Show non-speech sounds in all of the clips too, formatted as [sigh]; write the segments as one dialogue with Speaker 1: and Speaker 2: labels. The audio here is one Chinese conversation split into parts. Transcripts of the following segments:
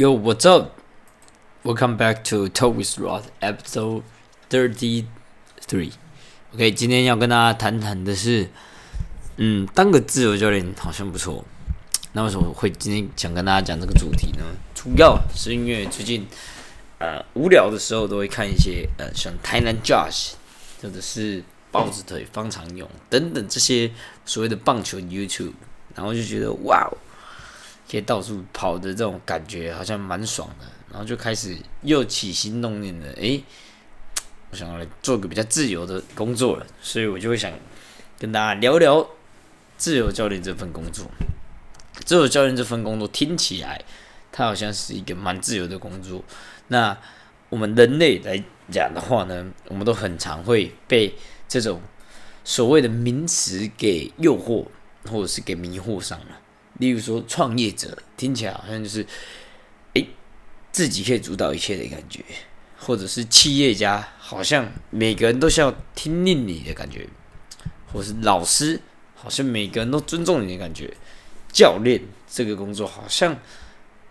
Speaker 1: Yo, what's up? Welcome back to Talk with Rod, episode thirty-three. OK，今天要跟大家谈谈的是，嗯，当个自由教练好像不错。那为什么会今天想跟大家讲这个主题呢？主要是因为最近呃无聊的时候都会看一些呃像台南 Josh 或者是豹子腿方长勇等等这些所谓的棒球 YouTube，然后就觉得哇哦。可以到处跑的这种感觉好像蛮爽的，然后就开始又起心动念的，诶，我想要来做个比较自由的工作了，所以我就会想跟大家聊聊自由教练这份工作。自由教练这份工作听起来，它好像是一个蛮自由的工作。那我们人类来讲的话呢，我们都很常会被这种所谓的名词给诱惑，或者是给迷惑上了。例如说，创业者听起来好像就是，诶，自己可以主导一切的感觉；或者是企业家，好像每个人都需要听令你的感觉；或是老师，好像每个人都尊重你的感觉；教练这个工作，好像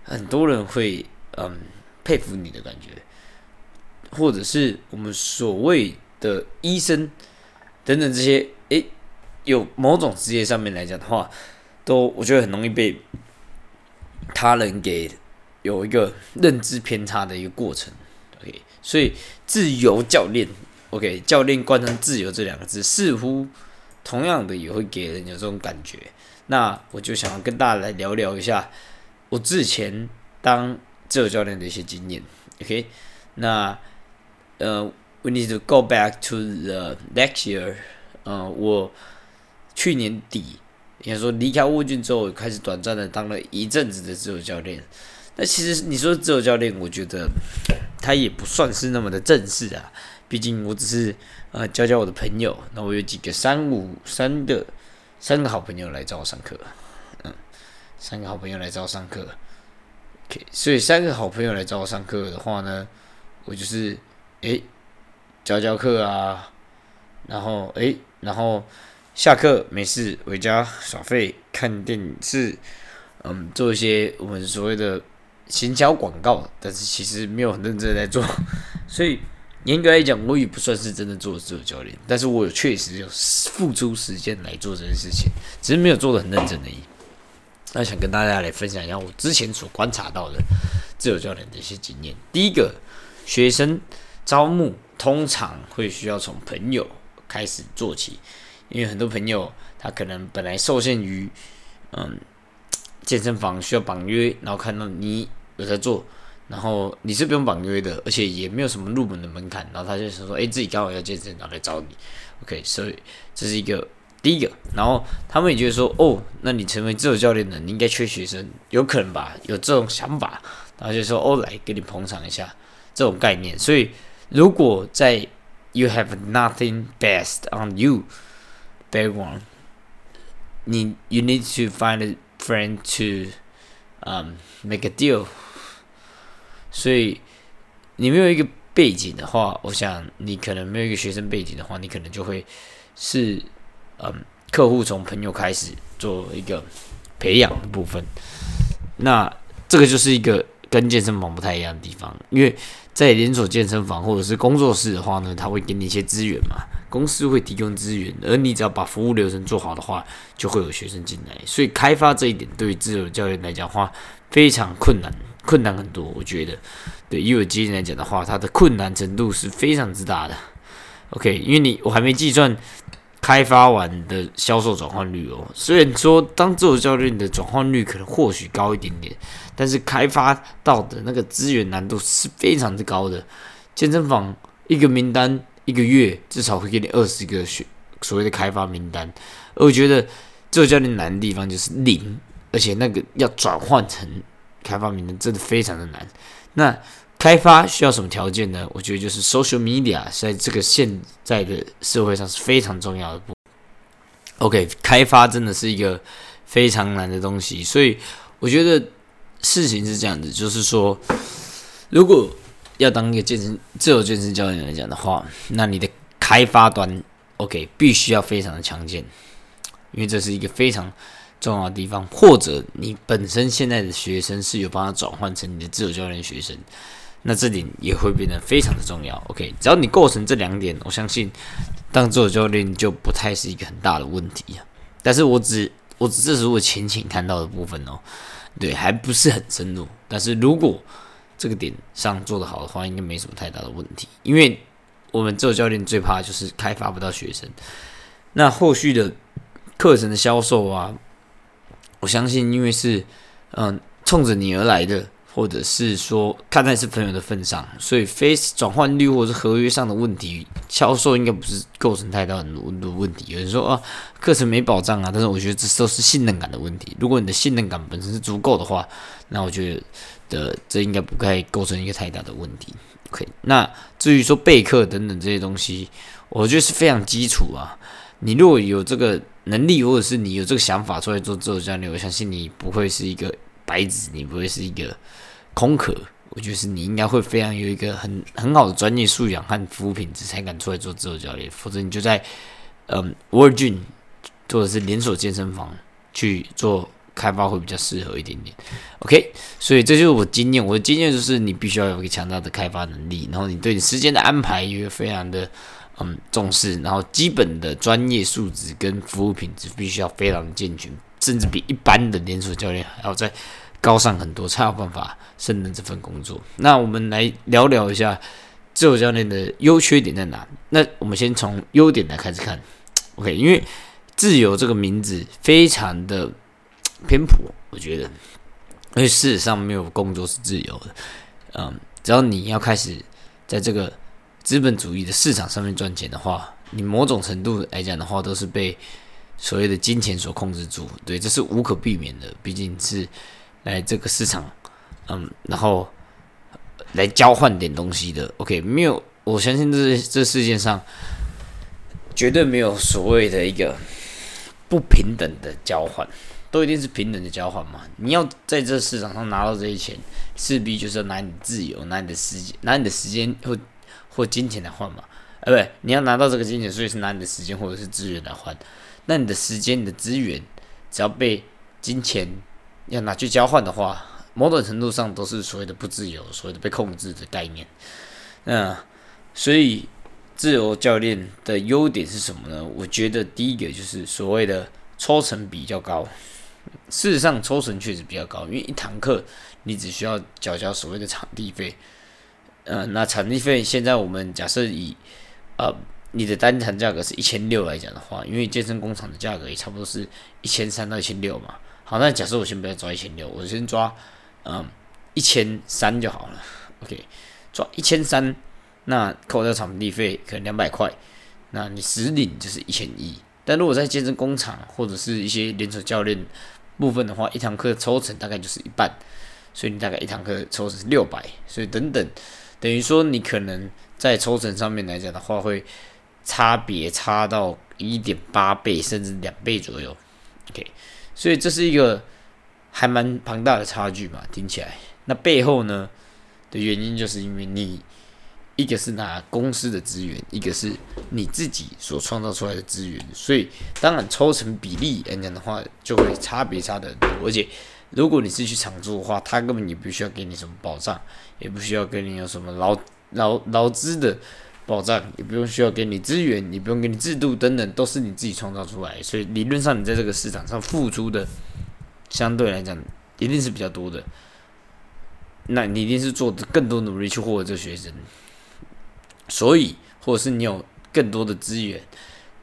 Speaker 1: 很多人会嗯佩服你的感觉；或者是我们所谓的医生等等这些，诶，有某种职业上面来讲的话。都我觉得很容易被他人给有一个认知偏差的一个过程，OK，所以自由教练，OK，教练贯穿自由这两个字，似乎同样的也会给人有这种感觉。那我就想要跟大家来聊聊一下我之前当自由教练的一些经验，OK，那呃，we need to go back to the next year，呃，我去年底。应该说离开沃郡之后，开始短暂的当了一阵子的自由教练。那其实你说自由教练，我觉得他也不算是那么的正式啊。毕竟我只是呃教教我的朋友。那我有几个三五三个三个好朋友来找我上课，嗯，三个好朋友来找我上课。OK，所以三个好朋友来找我上课的话呢，我就是诶教教课啊，然后诶，然后。下课没事回家耍废看电视，嗯，做一些我们所谓的行销广告，但是其实没有很认真在做，[laughs] 所以严格来讲，我也不算是真的做自由教练，但是我有确实有付出时间来做这件事情，只是没有做的很认真而已。那想跟大家来分享一下我之前所观察到的自由教练的一些经验。第一个，学生招募通常会需要从朋友开始做起。因为很多朋友他可能本来受限于嗯健身房需要绑约，然后看到你有在做，然后你是不用绑约的，而且也没有什么入门的门槛，然后他就说说，哎，自己刚好要健身，然后来找你。OK，所以这是一个第一个，然后他们也觉得说，哦，那你成为自由教练的，你应该缺学生，有可能吧？有这种想法，然后就说，哦，来给你捧场一下这种概念。所以如果在 You have nothing best on you。background，你 you need to find a friend to um make a deal。所以你没有一个背景的话，我想你可能没有一个学生背景的话，你可能就会是嗯客户从朋友开始做一个培养的部分。那这个就是一个跟健身房不太一样的地方，因为在连锁健身房或者是工作室的话呢，他会给你一些资源嘛。公司会提供资源，而你只要把服务流程做好的话，就会有学生进来。所以开发这一点对于自由教练来讲话非常困难，困难很多。我觉得，对以我经验来讲的话，它的困难程度是非常之大的。OK，因为你我还没计算开发完的销售转换率哦。虽然说当自由教练的转换率可能或许高一点点，但是开发到的那个资源难度是非常之高的。健身房一个名单。一个月至少会给你二十个学所谓的开发名单，而我觉得这个教练难的地方就是零，而且那个要转换成开发名单真的非常的难。那开发需要什么条件呢？我觉得就是 social media 在这个现在的社会上是非常重要的。OK，开发真的是一个非常难的东西，所以我觉得事情是这样子，就是说如果。要当一个健身自由健身教练来讲的话，那你的开发端，OK，必须要非常的强健，因为这是一个非常重要的地方，或者你本身现在的学生是有帮他转换成你的自由教练学生，那这点也会变得非常的重要。OK，只要你构成这两点，我相信当自由教练就不太是一个很大的问题啊。但是我只我只这是我浅浅看到的部分哦，对，还不是很深入。但是如果这个点上做得好的话，应该没什么太大的问题。因为我们自由教练最怕就是开发不到学生，那后续的课程的销售啊，我相信因为是嗯冲着你而来的。或者是说看在是朋友的份上，所以非转换率或者是合约上的问题，销售应该不是构成太大很多问题。有人说啊，课程没保障啊，但是我觉得这都是信任感的问题。如果你的信任感本身是足够的话，那我觉得这应该不该构成一个太大的问题。OK，那至于说备课等等这些东西，我觉得是非常基础啊。你如果有这个能力，或者是你有这个想法出来做自我教练，我相信你不会是一个白纸，你不会是一个。空壳，我觉得是你应该会非常有一个很很好的专业素养和服务品质，才敢出来做自由教练。否则你就在嗯 Virgin 或者是连锁健身房去做开发会比较适合一点点。OK，所以这就是我经验，我的经验就是你必须要有一个强大的开发能力，然后你对你时间的安排也会非常的嗯重视，然后基本的专业素质跟服务品质必须要非常健全，甚至比一般的连锁教练还要在。高尚很多，才有办法胜任这份工作。那我们来聊聊一下自由教练的优缺点在哪？那我们先从优点来开始看。[tsk] OK，因为自由这个名字非常的偏颇，我觉得，因为事实上没有工作是自由的。嗯，只要你要开始在这个资本主义的市场上面赚钱的话，你某种程度来讲的话，都是被所谓的金钱所控制住。对，这是无可避免的，毕竟是。来这个市场，嗯，然后来交换点东西的，OK，没有，我相信这这世界上绝对没有所谓的一个不平等的交换，都一定是平等的交换嘛。你要在这市场上拿到这些钱，势必就是要拿你自由、拿你的时间、拿你的时间或或金钱来换嘛。呃，不，你要拿到这个金钱，所以是拿你的时间或者是资源来换。那你的时间、你的资源，只要被金钱。要拿去交换的话，某种程度上都是所谓的不自由，所谓的被控制的概念。那所以自由教练的优点是什么呢？我觉得第一个就是所谓的抽成比较高。事实上，抽成确实比较高，因为一堂课你只需要缴交所谓的场地费。呃，那场地费现在我们假设以呃你的单场价格是一千六来讲的话，因为健身工厂的价格也差不多是一千三到一千六嘛。好，那假设我先不要抓一千六，我先抓嗯一千三就好了。OK，抓一千三，那扣掉场地费可能两百块，那你实领就是一千一。但如果在健身工厂或者是一些连锁教练部分的话，一堂课抽成大概就是一半，所以你大概一堂课抽成是六百，所以等等，等于说你可能在抽成上面来讲的话，会差别差到一点八倍甚至两倍左右。OK。所以这是一个还蛮庞大的差距嘛，听起来。那背后呢的原因，就是因为你一个是拿公司的资源，一个是你自己所创造出来的资源，所以当然抽成比例来讲的话，就会差别差的很多。而且如果你是去长租的话，他根本也不需要给你什么保障，也不需要给你有什么劳劳劳资的。保障也不用需要给你资源，你不用给你制度等等，都是你自己创造出来。所以理论上，你在这个市场上付出的，相对来讲一定是比较多的。那你一定是做更多努力去获得这个学生，所以或者是你有更多的资源、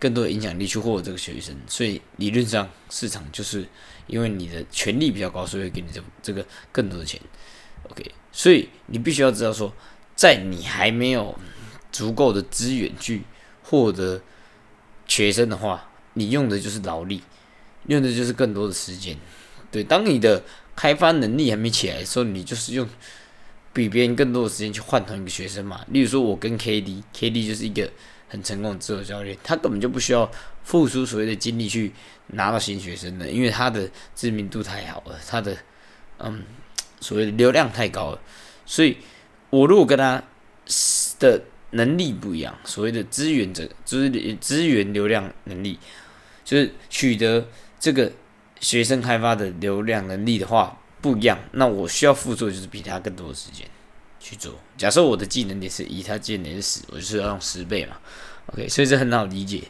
Speaker 1: 更多的影响力去获得这个学生。所以理论上，市场就是因为你的权力比较高，所以给你这这个更多的钱。OK，所以你必须要知道说，在你还没有 [laughs] 足够的资源去获得学生的话，你用的就是劳力，用的就是更多的时间。对，当你的开发能力还没起来的时候，你就是用比别人更多的时间去换同一个学生嘛。例如说，我跟 KD，KD 就是一个很成功的自由教练，他根本就不需要付出所谓的精力去拿到新学生的，因为他的知名度太好了，他的嗯所谓的流量太高了。所以，我如果跟他的能力不一样，所谓的资源者资资源流量能力，就是取得这个学生开发的流量能力的话不一样，那我需要付出就是比他更多的时间去做。假设我的技能点是一，他技能点是十，我就是要用十倍嘛。OK，所以这很好理解。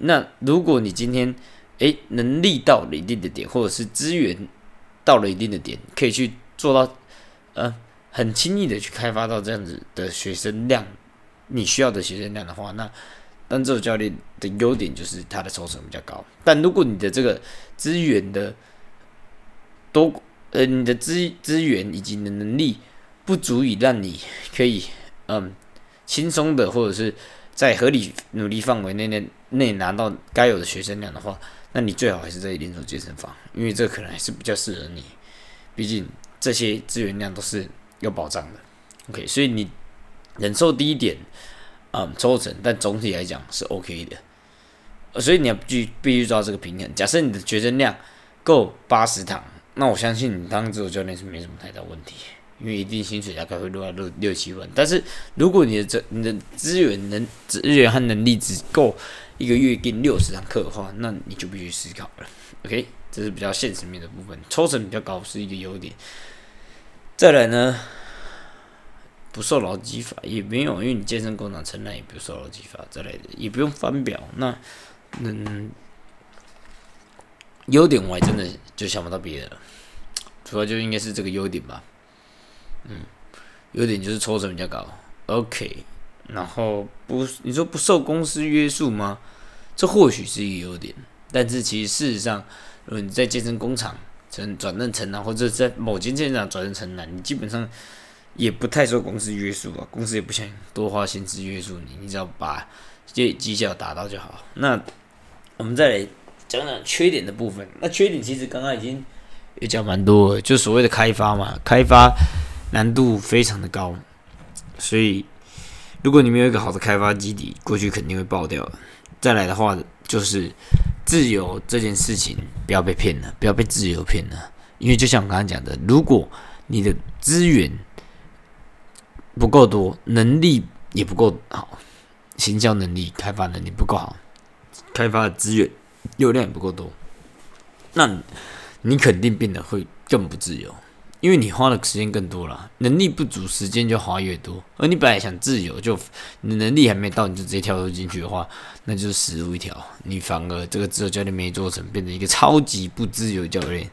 Speaker 1: 那如果你今天诶能力到了一定的点，或者是资源到了一定的点，可以去做到呃很轻易的去开发到这样子的学生量，你需要的学生量的话，那单这种教练的优点就是他的抽成比较高。但如果你的这个资源的多，呃，你的资资源以及你的能力不足以让你可以嗯轻松的，或者是在合理努力范围内内内拿到该有的学生量的话，那你最好还是在连锁健身房，因为这可能还是比较适合你。毕竟这些资源量都是有保障的。OK，所以你忍受低一点，嗯，抽成，但总体来讲是 OK 的。所以你要必必须抓这个平衡。假设你的学生量够八十堂，那我相信你当自由教练是没什么太大问题。因为一定薪水大概会落到六六七万，但是如果你的这你的资源能资源和能力只够一个月给六十堂课的话，那你就必须思考了。OK，这是比较现实面的部分，抽成比较高是一个优点。再来呢，不受劳基法也没有，因为你健身工厂承揽也不受劳基法之类的，也不用翻表。那嗯，优点我还真的就想不到别的了，主要就应该是这个优点吧。嗯，优点就是抽成比较高，OK。然后不，你说不受公司约束吗？这或许是一个优点，但是其实事实上，如果你在健身工厂成转任成男，或者在某间健身厂转任成男，你基本上也不太受公司约束吧。公司也不想多花心思约束你，你只要把这绩效达到就好。那我们再来讲讲缺点的部分。那缺点其实刚刚已经也讲蛮多，就所谓的开发嘛，开发。难度非常的高，所以如果你没有一个好的开发基底，过去肯定会爆掉。再来的话，就是自由这件事情，不要被骗了，不要被自由骗了。因为就像我刚刚讲的，如果你的资源不够多，能力也不够好，行销能力、开发能力不够好，开发的资源流量也不够多，那你肯定变得会更不自由。因为你花的时间更多了，能力不足，时间就花越多。而你本来想自由，就你能力还没到，你就直接跳入进去的话，那就是死路一条。你反而这个自由教练没做成，变成一个超级不自由教练。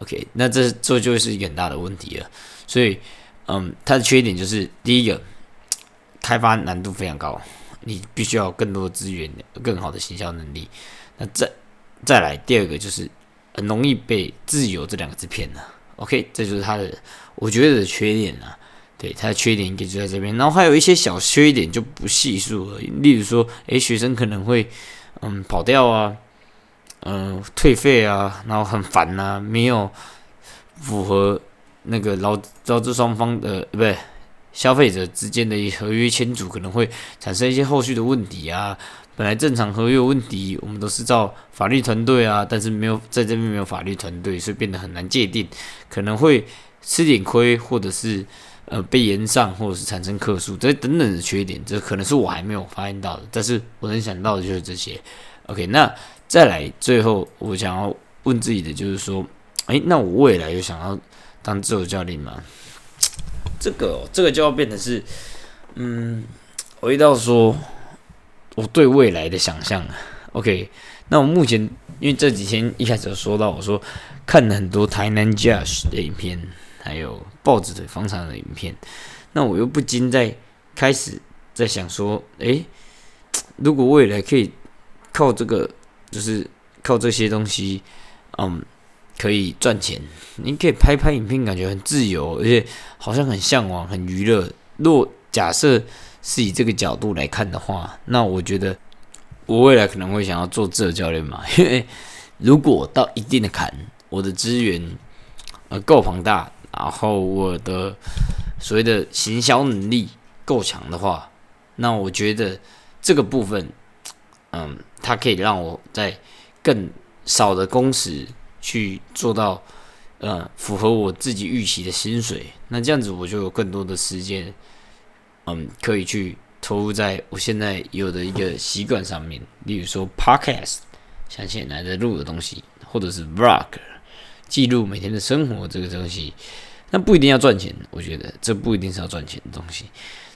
Speaker 1: OK，那这这就是一个很大的问题了。所以，嗯，它的缺点就是第一个，开发难度非常高，你必须要更多资源，更好的行销能力。那再再来第二个就是很容易被自由这两个字骗了。OK，这就是它的，我觉得的缺点啊。对，它的缺点应该就在这边。然后还有一些小缺点就不细数了，例如说，诶，学生可能会嗯跑掉啊，嗯退费啊，然后很烦呐，没有符合那个劳劳资双方的不对，消费者之间的合约签署，可能会产生一些后续的问题啊。本来正常合约问题，我们都是照法律团队啊，但是没有在这边没有法律团队，所以变得很难界定，可能会吃点亏，或者是呃被延上，或者是产生客诉，这等等的缺点，这可能是我还没有发现到的，但是我能想到的就是这些。OK，那再来最后我想要问自己的就是说，诶，那我未来有想要当自由教练吗？这个这个就要变成是，嗯，回到说。我对未来的想象，OK，那我目前因为这几天一开始说到，我说看了很多台南 Jazz 的影片，还有报纸的房产的影片，那我又不禁在开始在想说，诶，如果未来可以靠这个，就是靠这些东西，嗯，可以赚钱，你可以拍拍影片，感觉很自由，而且好像很向往，很娱乐。若假设。是以这个角度来看的话，那我觉得我未来可能会想要做自由教练嘛，[laughs] 因为如果到一定的坎，我的资源呃够庞大，然后我的所谓的行销能力够强的话，那我觉得这个部分，嗯，它可以让我在更少的工时去做到呃符合我自己预期的薪水，那这样子我就有更多的时间。嗯，可以去投入在我现在有的一个习惯上面，例如说 podcast，像现在在录的东西，或者是 vlog，记录每天的生活这个东西，那不一定要赚钱，我觉得这不一定是要赚钱的东西，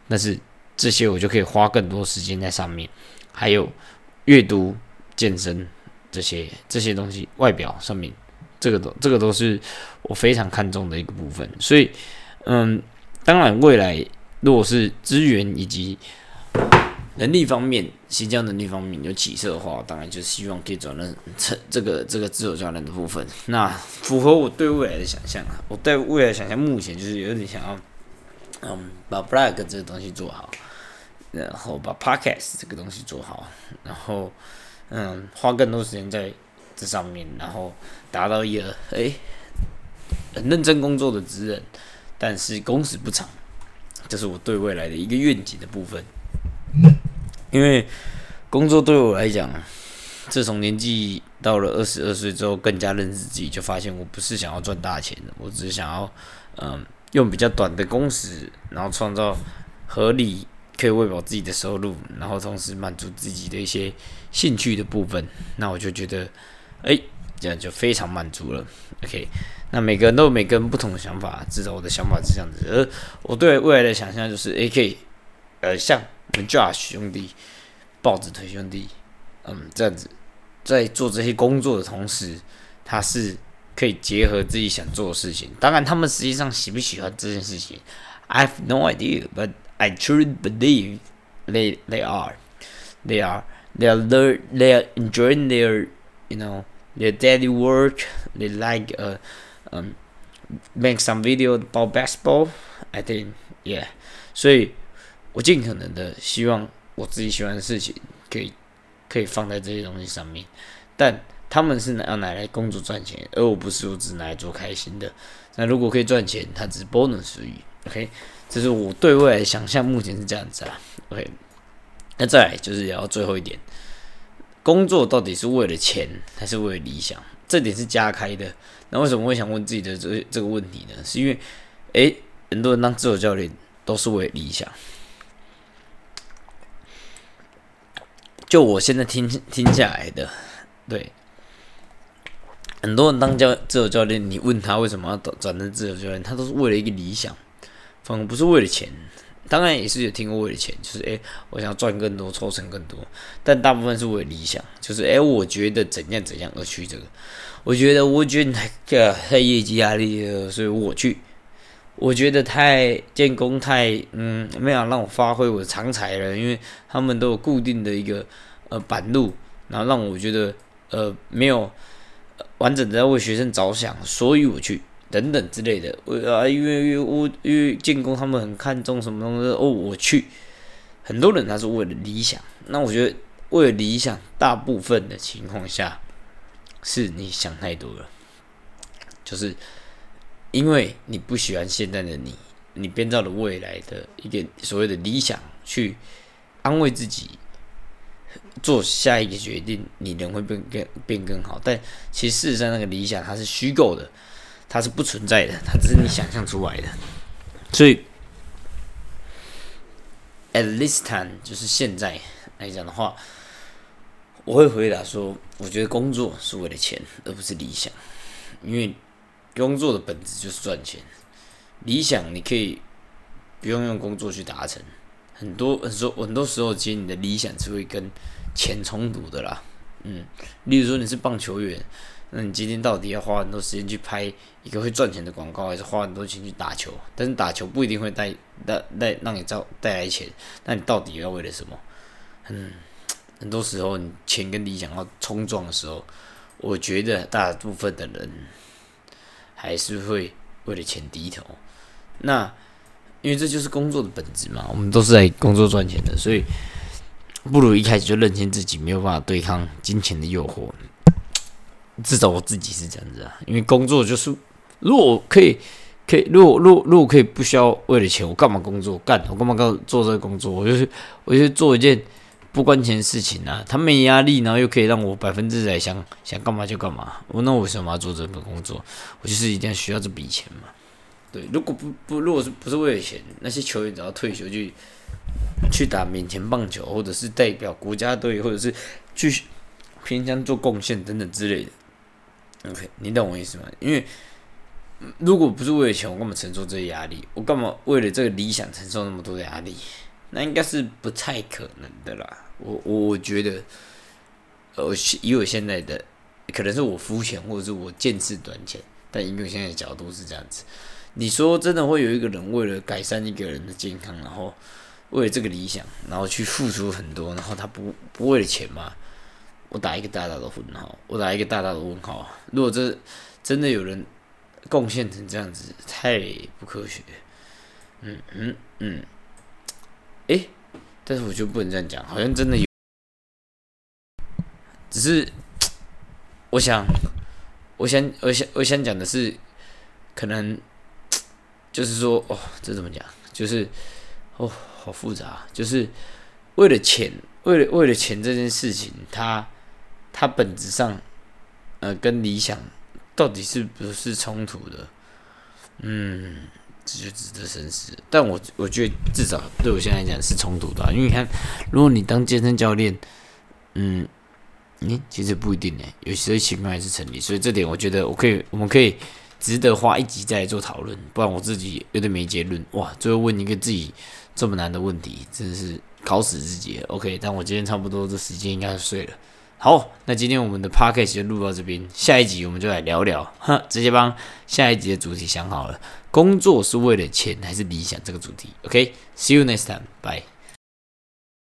Speaker 1: 但是这些我就可以花更多时间在上面，还有阅读、健身这些这些东西，外表上面，这个都这个都是我非常看重的一个部分，所以，嗯，当然未来如果是资源以及能力方面，新疆能力方面有起色的话，当然就希望可以转任成这个这个自由教练的部分。那符合我对未来的想象啊，我对未来想象目前就是有点想要，嗯，把 blog 这个东西做好，然后把 podcast 这个东西做好，然后嗯，花更多时间在这上面，然后达到一个诶很认真工作的职人，但是工时不长，这是我对未来的一个愿景的部分。因为工作对我来讲，自从年纪到了二十二岁之后，更加认识自己，就发现我不是想要赚大钱的，我只是想要，嗯，用比较短的工时，然后创造合理可以喂饱自己的收入，然后同时满足自己的一些兴趣的部分。那我就觉得，哎，这样就非常满足了。OK，那每个人都有每个人不同的想法，至少我的想法是这样子。而我对未来的想象就是，，AK，呃，像。我们 Josh 兄弟，豹子腿兄弟，嗯，这样子在做这些工作的同时，他是可以结合自己想做的事情。当然，他们实际上喜不喜欢这件事情，I have no idea, but I truly believe they they are, they are, they are learn, they are enjoying their, you know, their daily work. They like uh, um, make some video about basketball. I think, yeah. 所以。我尽可能的希望我自己喜欢的事情可以可以放在这些东西上面，但他们是拿要拿来工作赚钱，而我不是，我只拿来做开心的。那如果可以赚钱，它只是 bonus 而已。OK，这是我对未来想象，目前是这样子啊。OK，那再来就是聊最后一点，工作到底是为了钱还是为了理想？这点是加开的。那为什么会想问自己的这这个问题呢？是因为，诶，很多人当自由教练都是为了理想。就我现在听听下来的，对，很多人当教自由教练，你问他为什么要转转成自由教练，他都是为了一个理想，反而不是为了钱。当然也是有听过为了钱，就是诶，我想赚更多，抽成更多。但大部分是为了理想，就是诶，我觉得怎样怎样而去这个。我觉得我觉得太太业绩压力了，所以我去。我觉得太建工太嗯没有让我发挥我的长才了，因为他们都有固定的一个呃板路，然后让我觉得呃没有完整的在为学生着想，所以我去等等之类的。我啊因为因为我因为建工他们很看重什么东西哦，我去。很多人他是为了理想，那我觉得为了理想，大部分的情况下是你想太多了，就是。因为你不喜欢现在的你，你编造了未来的一个所谓的理想，去安慰自己，做下一个决定，你人会变更变更好。但其实事实上，那个理想它是虚构的，它是不存在的，它只是你想象出来的。所以，at this time，就是现在来讲的话，我会回答说，我觉得工作是为了钱，而不是理想，因为。工作的本质就是赚钱，理想你可以不用用工作去达成。很多很多很多时候，其实你的理想是会跟钱冲突的啦。嗯，例如说你是棒球员，那你今天到底要花很多时间去拍一个会赚钱的广告，还是花很多钱去打球？但是打球不一定会带带带让你造带来钱，那你到底要为了什么？嗯，很多时候你钱跟理想要冲撞的时候，我觉得大部分的人。还是会为了钱低头，那因为这就是工作的本质嘛，我们都是在工作赚钱的，所以不如一开始就认清自己没有办法对抗金钱的诱惑。至少我自己是这样子啊，因为工作就是，如果可以，可以，如果，如果，如果可以不需要为了钱，我干嘛工作？干，我干嘛干做这个工作？我就是，我就是做一件。不关钱的事情啊，他没压力，然后又可以让我百分之百想想干嘛就干嘛。我那我为什么要做这份工作？我就是一定要需要这笔钱嘛。对，如果不不，如果是不是为了钱，那些球员只要退休去去打免钱棒球，或者是代表国家队，或者是去偏乡做贡献等等之类的，OK，你懂我意思吗？因为如果不是为了钱，我干嘛承受这些压力？我干嘛为了这个理想承受那么多的压力？那应该是不太可能的啦。我我我觉得，呃，以我现在的，可能是我肤浅，或者是我见识短浅，但以我现在的角度是这样子。你说真的会有一个人为了改善一个人的健康，然后为了这个理想，然后去付出很多，然后他不不为了钱吗？我打一个大大的问号，我打一个大大的问号。如果这真的有人贡献成这样子，太不科学。嗯嗯嗯，诶，但是我就不能这样讲，好像真的有，只是我想，我想，我想，我想讲的是，可能就是说，哦，这怎么讲？就是哦，好复杂，就是为了钱，为了为了钱这件事情，他。它本质上，呃，跟理想到底是不是冲突的？嗯，这就值得深思。但我我觉得至少对我现在来讲是冲突的，因为你看，如果你当健身教练，嗯，你其实不一定呢，有些情况还是成立。所以这点我觉得我可以，我们可以值得花一集再来做讨论。不然我自己有点没结论。哇，最后问一个自己这么难的问题，真的是搞死自己。OK，但我今天差不多这时间应该睡了。好，那今天我们的 p a c k a g e 就录到这边，下一集我们就来聊聊，哼，直接帮下一集的主题想好了，工作是为了钱还是理想这个主题？OK，see you next time，bye。